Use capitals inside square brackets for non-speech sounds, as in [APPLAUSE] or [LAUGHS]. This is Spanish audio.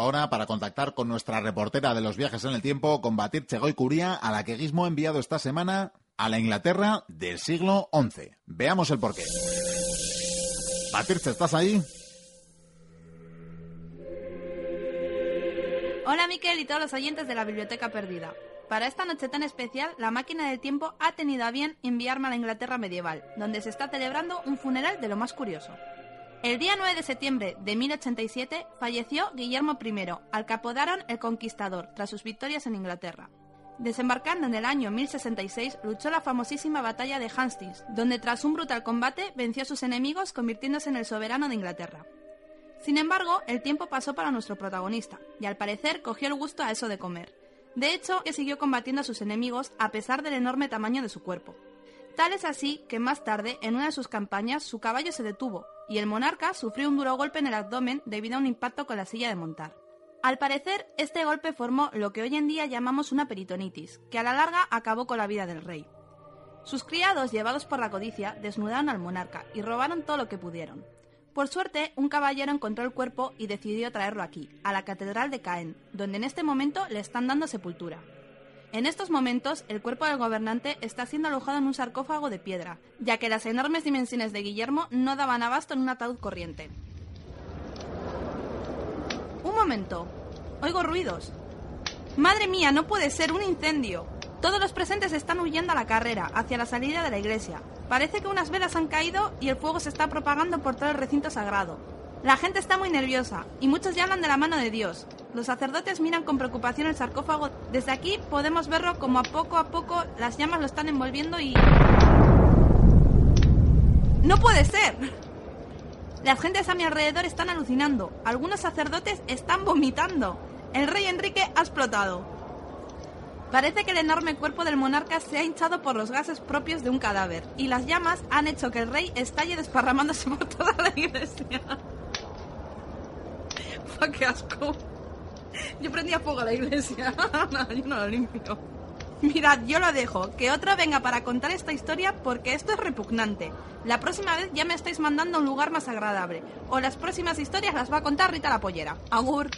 ahora para contactar con nuestra reportera de los viajes en el tiempo, con Batir Chegoy Curía, a la que Guismo ha enviado esta semana a la Inglaterra del siglo XI. Veamos el porqué. Batirche, ¿estás ahí? Hola Miquel y todos los oyentes de la Biblioteca Perdida. Para esta noche tan especial, la máquina del tiempo ha tenido a bien enviarme a la Inglaterra medieval, donde se está celebrando un funeral de lo más curioso. El día 9 de septiembre de 1087 falleció Guillermo I, al que apodaron el Conquistador, tras sus victorias en Inglaterra. Desembarcando en el año 1066, luchó la famosísima batalla de Hastings, donde tras un brutal combate venció a sus enemigos convirtiéndose en el soberano de Inglaterra. Sin embargo, el tiempo pasó para nuestro protagonista, y al parecer cogió el gusto a eso de comer. De hecho, que siguió combatiendo a sus enemigos a pesar del enorme tamaño de su cuerpo. Tal es así que más tarde, en una de sus campañas, su caballo se detuvo, y el monarca sufrió un duro golpe en el abdomen debido a un impacto con la silla de montar. Al parecer, este golpe formó lo que hoy en día llamamos una peritonitis, que a la larga acabó con la vida del rey. Sus criados, llevados por la codicia, desnudaron al monarca y robaron todo lo que pudieron. Por suerte, un caballero encontró el cuerpo y decidió traerlo aquí, a la Catedral de Caen, donde en este momento le están dando sepultura. En estos momentos, el cuerpo del gobernante está siendo alojado en un sarcófago de piedra, ya que las enormes dimensiones de Guillermo no daban abasto en un ataúd corriente. Un momento. Oigo ruidos. Madre mía, no puede ser un incendio. Todos los presentes están huyendo a la carrera, hacia la salida de la iglesia. Parece que unas velas han caído y el fuego se está propagando por todo el recinto sagrado. La gente está muy nerviosa y muchos ya hablan de la mano de Dios. Los sacerdotes miran con preocupación el sarcófago. Desde aquí podemos verlo como a poco a poco las llamas lo están envolviendo y... ¡No puede ser! Las gentes a mi alrededor están alucinando. Algunos sacerdotes están vomitando. El rey Enrique ha explotado. Parece que el enorme cuerpo del monarca se ha hinchado por los gases propios de un cadáver, y las llamas han hecho que el rey estalle desparramándose [LAUGHS] por toda la iglesia. ¡Fua, [LAUGHS] qué asco! Yo prendía fuego a la iglesia. [LAUGHS] yo no lo limpio. Mirad, yo lo dejo. Que otro venga para contar esta historia porque esto es repugnante. La próxima vez ya me estáis mandando a un lugar más agradable. O las próximas historias las va a contar Rita la Pollera. Agur.